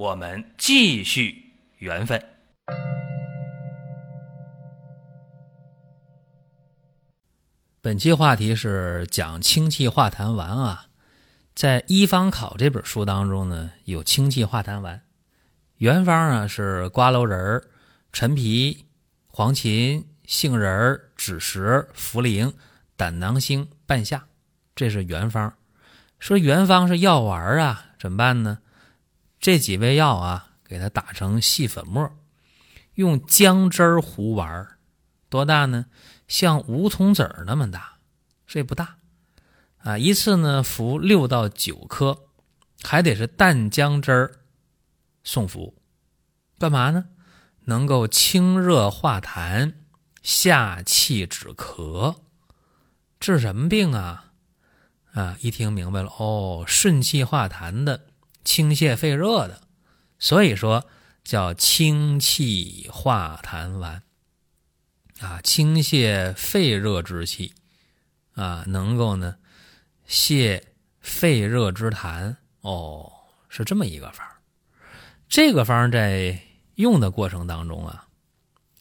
我们继续缘分。本期话题是讲清气化痰丸啊，在《医方考》这本书当中呢，有清气化痰丸，原方啊是瓜蒌仁、陈皮、黄芩、杏仁、枳实、茯苓、胆囊星、半夏，这是原方。说原方是药丸啊，怎么办呢？这几味药啊，给它打成细粉末，用姜汁儿糊丸儿，多大呢？像梧桐籽儿那么大，这不大啊！一次呢服六到九颗，还得是淡姜汁儿送服，干嘛呢？能够清热化痰、下气止咳，治什么病啊？啊！一听明白了哦，顺气化痰的，清泻肺热的，所以说叫清气化痰丸。啊，清泻肺热之气，啊，能够呢泻肺热之痰。哦，是这么一个方这个方在用的过程当中啊，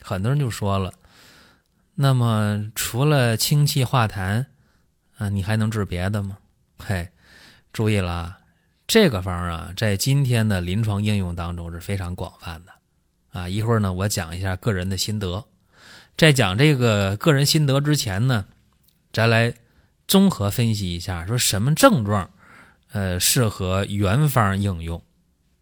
很多人就说了，那么除了清气化痰啊，你还能治别的吗？嘿，注意了，这个方啊，在今天的临床应用当中是非常广泛的。啊，一会儿呢，我讲一下个人的心得。在讲这个个人心得之前呢，咱来综合分析一下，说什么症状，呃，适合原方应用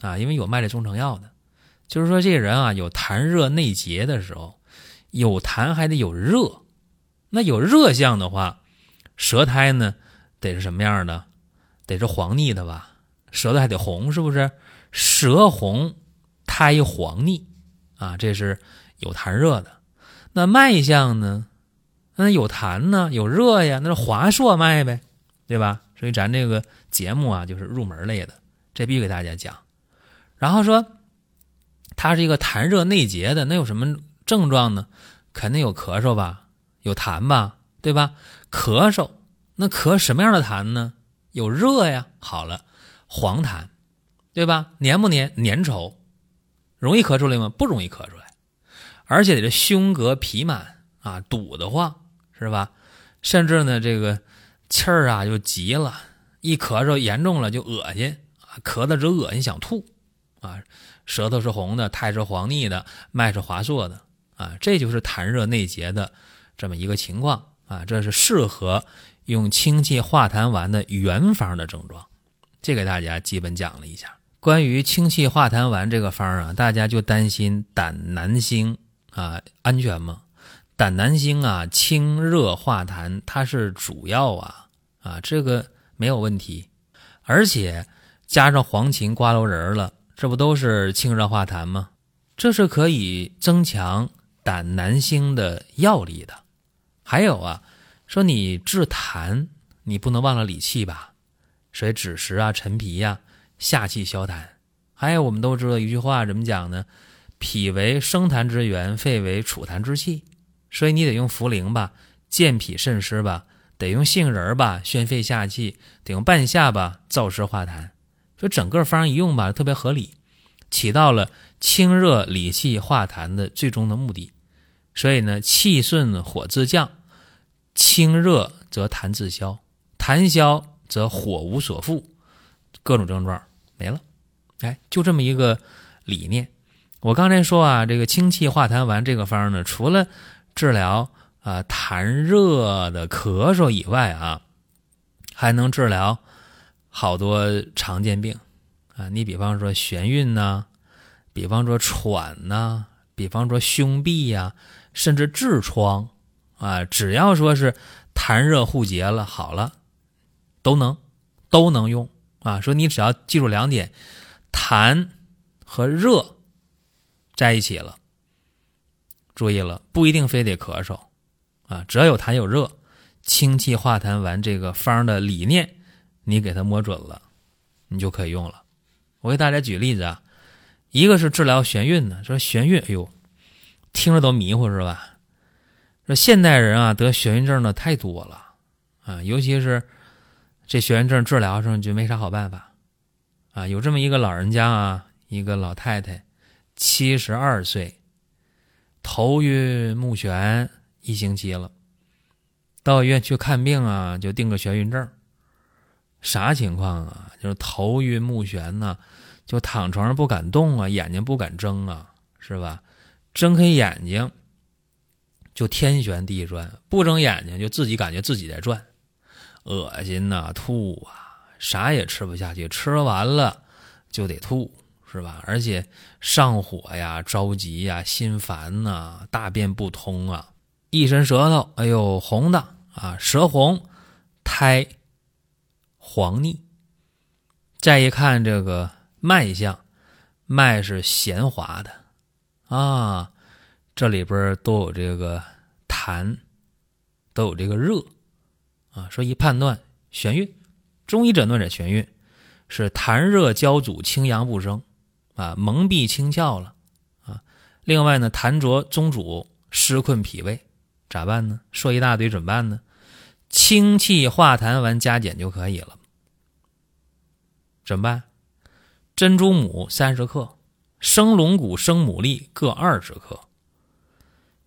啊？因为有卖这中成药的，就是说这人啊有痰热内结的时候，有痰还得有热，那有热象的话，舌苔呢得是什么样的？得是黄腻的吧？舌头还得红，是不是？舌红，苔黄腻啊，这是有痰热的。那脉象呢？那有痰呢，有热呀，那是滑硕脉呗，对吧？所以咱这个节目啊，就是入门类的，这必须给大家讲。然后说，它是一个痰热内结的，那有什么症状呢？肯定有咳嗽吧，有痰吧，对吧？咳嗽，那咳什么样的痰呢？有热呀，好了，黄痰，对吧？粘不粘？粘稠，容易咳出来吗？不容易咳出来。而且这胸膈脾满啊，堵得慌是吧？甚至呢，这个气儿啊就急了，一咳嗽严重了就恶心啊，咳的直恶心想吐啊，舌头是红的，苔是黄腻的，脉是滑硕的啊，这就是痰热内结的这么一个情况啊，这是适合用清气化痰丸的原方的症状。这给大家基本讲了一下关于清气化痰丸这个方啊，大家就担心胆南星。啊，安全吗？胆南星啊，清热化痰，它是主要啊啊，这个没有问题。而且加上黄芩、瓜蒌仁了，这不都是清热化痰吗？这是可以增强胆南星的药力的。还有啊，说你治痰，你不能忘了理气吧？所以枳实啊、陈皮呀，下气消痰。还有我们都知道一句话，怎么讲呢？脾为生痰之源，肺为储痰之器，所以你得用茯苓吧，健脾渗湿吧；得用杏仁吧，宣肺下气；得用半夏吧，燥湿化痰。所以整个方一用吧，特别合理，起到了清热理气化痰的最终的目的。所以呢，气顺火自降，清热则痰自消，痰消则火无所附，各种症状没了。哎，就这么一个理念。我刚才说啊，这个清气化痰丸这个方呢，除了治疗啊痰热的咳嗽以外啊，还能治疗好多常见病啊。你比方说眩晕呐，比方说喘呐，比方说胸痹呀，甚至痔疮啊，只要说是痰热互结了，好了，都能都能用啊。说你只要记住两点，痰和热。在一起了。注意了，不一定非得咳嗽啊，只要有痰有热，清气化痰丸这个方的理念，你给它摸准了，你就可以用了。我给大家举例子啊，一个是治疗眩晕的，说眩晕，哎呦，听着都迷糊是吧？说现代人啊得眩晕症的太多了啊，尤其是这眩晕症治疗上就没啥好办法啊。有这么一个老人家啊，一个老太太，七十二岁。头晕目眩一星期了，到医院去看病啊，就定个眩晕症。啥情况啊？就是头晕目眩呢，就躺床上不敢动啊，眼睛不敢睁啊，是吧？睁开眼睛就天旋地转，不睁眼睛就自己感觉自己在转，恶心呐，吐啊，啥也吃不下去，吃完了就得吐。是吧？而且上火呀、着急呀、心烦呐、大便不通啊，一伸舌头，哎呦，红的啊，舌红，苔黄腻。再一看这个脉象，脉是弦滑的啊，这里边都有这个痰，都有这个热啊，说一判断眩晕，中医诊断者眩晕是痰热交阻，清阳不生。啊，蒙蔽清窍了，啊，另外呢，痰浊中阻，湿困脾胃，咋办呢？说一大堆，怎么办呢？清气化痰丸加减就可以了。怎么办？珍珠母三十克，生龙骨、生牡蛎各二十克。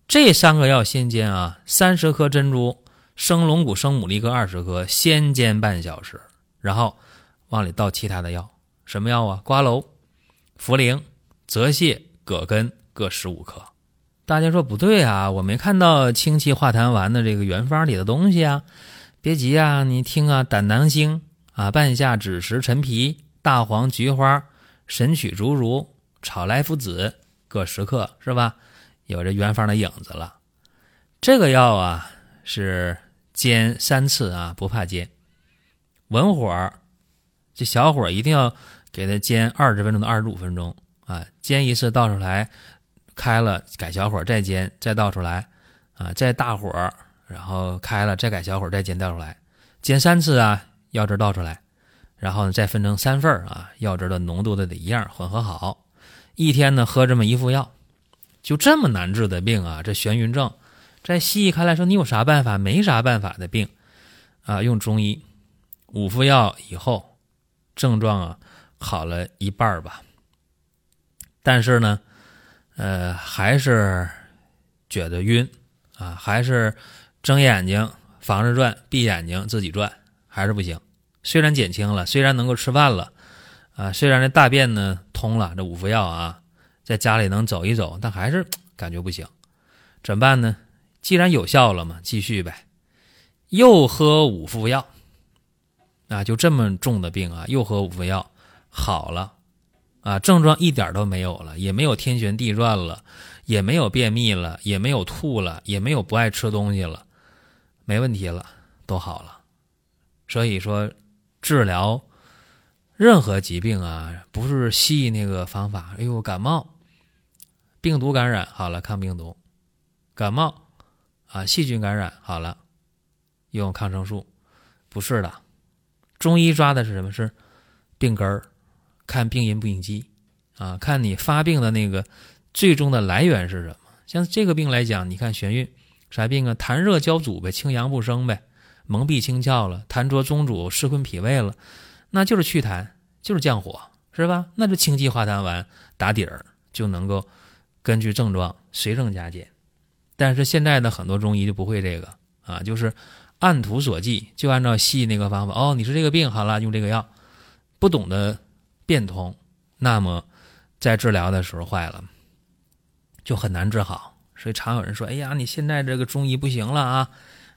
这三个药先煎啊，三十克珍珠、生龙骨、生牡蛎各二十克，先煎半小时，然后往里倒其他的药，什么药啊？瓜蒌。茯苓、泽泻、葛根各十五克。大家说不对啊，我没看到清气化痰丸的这个原方里的东西啊。别急啊，你听啊，胆囊星啊，半夏、枳实、陈皮、大黄、菊花、神曲、竹茹、炒莱菔子各十克，是吧？有这原方的影子了。这个药啊是煎三次啊，不怕煎，文火儿，这小火一定要。给它煎二十分钟到二十五分钟啊，煎一次倒出来，开了改小火再煎，再倒出来啊，再大火，然后开了再改小火再煎倒出来，煎三次啊，药汁倒出来，然后呢再分成三份啊，药汁的浓度都得一样，混合好，一天呢喝这么一副药，就这么难治的病啊，这眩晕症，在西医看来说你有啥办法？没啥办法的病啊，用中医五副药以后，症状啊。好了一半吧，但是呢，呃，还是觉得晕啊，还是睁眼睛防着转，闭眼睛自己转，还是不行。虽然减轻了，虽然能够吃饭了，啊，虽然这大便呢通了，这五副药啊，在家里能走一走，但还是感觉不行。怎么办呢？既然有效了嘛，继续呗，又喝五副药，啊，就这么重的病啊，又喝五副药。好了，啊，症状一点都没有了，也没有天旋地转了，也没有便秘了，也没有吐了，也没有不爱吃东西了，没问题了，都好了。所以说，治疗任何疾病啊，不是西医那个方法。哎呦，感冒，病毒感染好了，抗病毒；感冒啊，细菌感染好了，用抗生素，不是的。中医抓的是什么？是病根儿。看病因不应激，啊，看你发病的那个最终的来源是什么？像这个病来讲，你看眩晕，啥病啊？痰热交阻呗，清阳不生呗，蒙蔽清窍了，痰浊中阻，湿困脾胃了，那就是祛痰，就是降火，是吧？那就清气化痰丸打底儿，就能够根据症状随症加减。但是现在的很多中医就不会这个啊，就是按图索骥，就按照西医那个方法。哦，你是这个病，好了，用这个药，不懂得。变通，那么在治疗的时候坏了，就很难治好。所以常有人说：“哎呀，你现在这个中医不行了啊，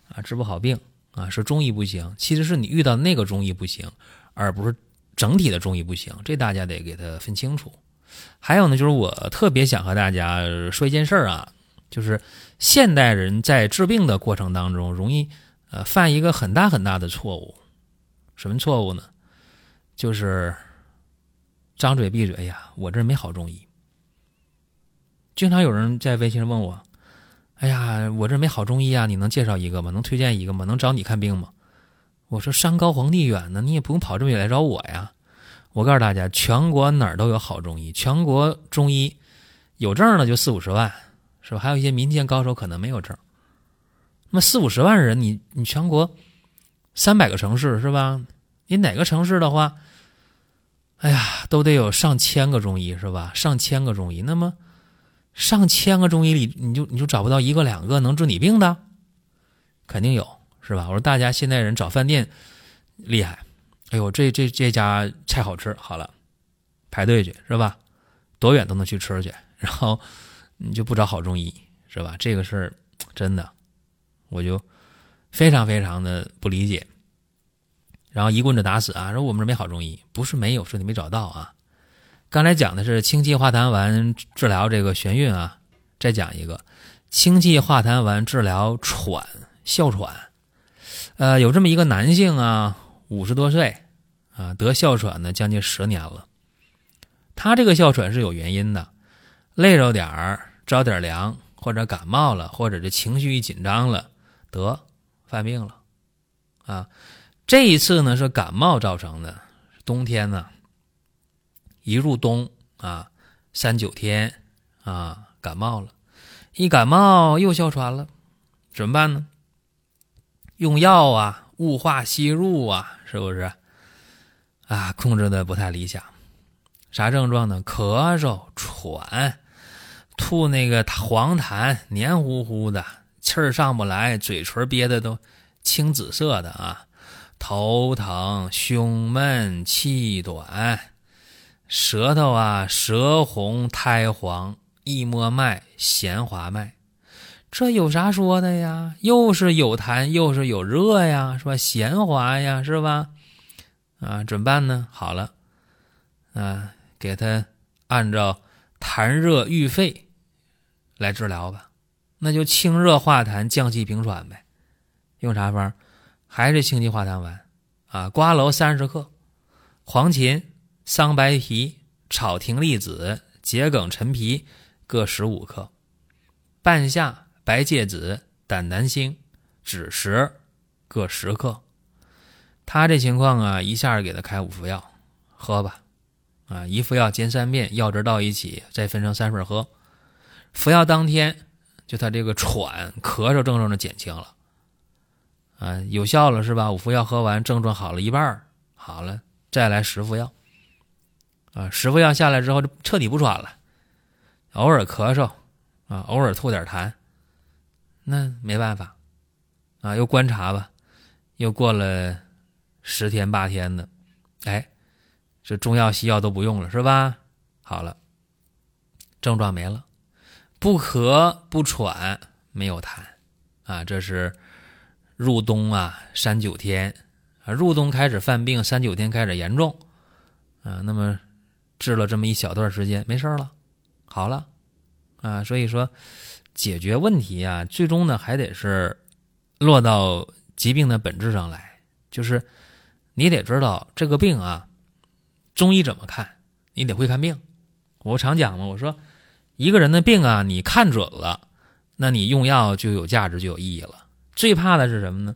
啊，治不好病啊，说中医不行。其实是你遇到那个中医不行，而不是整体的中医不行。这大家得给他分清楚。还有呢，就是我特别想和大家说一件事儿啊，就是现代人在治病的过程当中，容易呃犯一个很大很大的错误。什么错误呢？就是。张嘴闭嘴，哎呀，我这没好中医。经常有人在微信上问我：“哎呀，我这没好中医啊，你能介绍一个吗？能推荐一个吗？能找你看病吗？”我说：“山高皇帝远呢，你也不用跑这么远来找我呀。”我告诉大家，全国哪儿都有好中医，全国中医有证的就四五十万，是吧？还有一些民间高手可能没有证。那么四五十万人，你你全国三百个城市是吧？你哪个城市的话，哎呀，都得有上千个中医是吧？上千个中医，那么上千个中医里，你就你就找不到一个两个能治你病的？肯定有是吧？我说大家现在人找饭店厉害。哎呦，这这这家菜好吃，好了，排队去是吧？多远都能去吃去，然后你就不找好中医是吧？这个事儿真的，我就非常非常的不理解。然后一棍子打死啊！说我们这没好中医，不是没有，是你没找到啊。刚才讲的是清气化痰丸治疗这个眩晕啊，再讲一个清气化痰丸治疗喘哮喘。呃，有这么一个男性啊。五十多岁，啊，得哮喘呢，将近十年了。他这个哮喘是有原因的，累着点儿，着点凉，或者感冒了，或者这情绪一紧张了，得犯病了，啊，这一次呢是感冒造成的。冬天呢，一入冬啊，三九天啊，感冒了，一感冒又哮喘了，怎么办呢？用药啊。雾化吸入啊，是不是？啊，控制的不太理想。啥症状呢？咳嗽、喘、吐那个黄痰，黏糊糊的，气儿上不来，嘴唇憋的都青紫色的啊。头疼、胸闷、气短，舌头啊舌红苔黄，一摸脉弦滑脉。这有啥说的呀？又是有痰，又是有热呀，是吧？弦滑呀，是吧？啊，怎么办呢？好了，啊，给他按照痰热郁肺来治疗吧。那就清热化痰，降气平喘呗。用啥方？还是清气化痰丸啊？瓜蒌三十克，黄芩、桑白皮、炒葶苈子、桔梗、陈皮各十五克，半夏。白芥子、胆南星、枳实各十克。他这情况啊，一下给他开五副药，喝吧。啊，一副药煎三遍，药汁倒一起，再分成三份喝。服药当天，就他这个喘、咳嗽症状就减轻了。啊，有效了是吧？五副药喝完，症状好了一半好了，再来十副药。啊，十副药下来之后，就彻底不喘了。偶尔咳嗽，啊，偶尔吐点痰。那没办法，啊，又观察吧，又过了十天八天的，哎，这中药西药都不用了是吧？好了，症状没了，不咳不喘，没有痰，啊，这是入冬啊，三九天啊，入冬开始犯病，三九天开始严重，啊，那么治了这么一小段时间，没事了，好了，啊，所以说。解决问题啊，最终呢还得是落到疾病的本质上来，就是你得知道这个病啊，中医怎么看，你得会看病。我常讲嘛，我说一个人的病啊，你看准了，那你用药就有价值，就有意义了。最怕的是什么呢？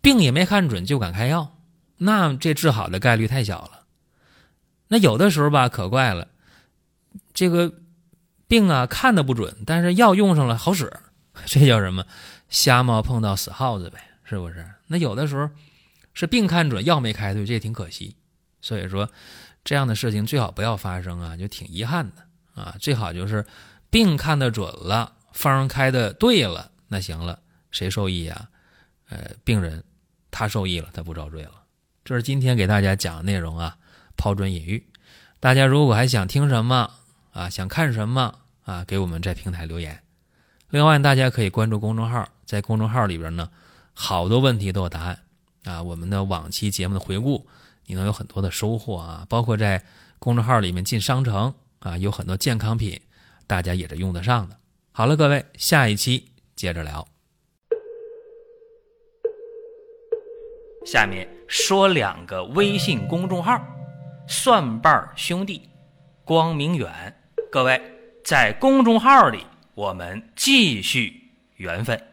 病也没看准就敢开药，那这治好的概率太小了。那有的时候吧，可怪了，这个。病啊，看的不准，但是药用上了好使，这叫什么？瞎猫碰到死耗子呗，是不是？那有的时候是病看准，药没开对，这也挺可惜。所以说，这样的事情最好不要发生啊，就挺遗憾的啊。最好就是病看得准了，方开的对了，那行了，谁受益呀？呃，病人他受益了，他不遭罪了。这是今天给大家讲的内容啊，抛砖引玉。大家如果还想听什么？啊，想看什么啊？给我们在平台留言。另外，大家可以关注公众号，在公众号里边呢，好多问题都有答案啊。我们的往期节目的回顾，你能有很多的收获啊。包括在公众号里面进商城啊，有很多健康品，大家也是用得上的。好了，各位，下一期接着聊。下面说两个微信公众号：蒜瓣兄弟、光明远。各位在公众号里我们继续缘分。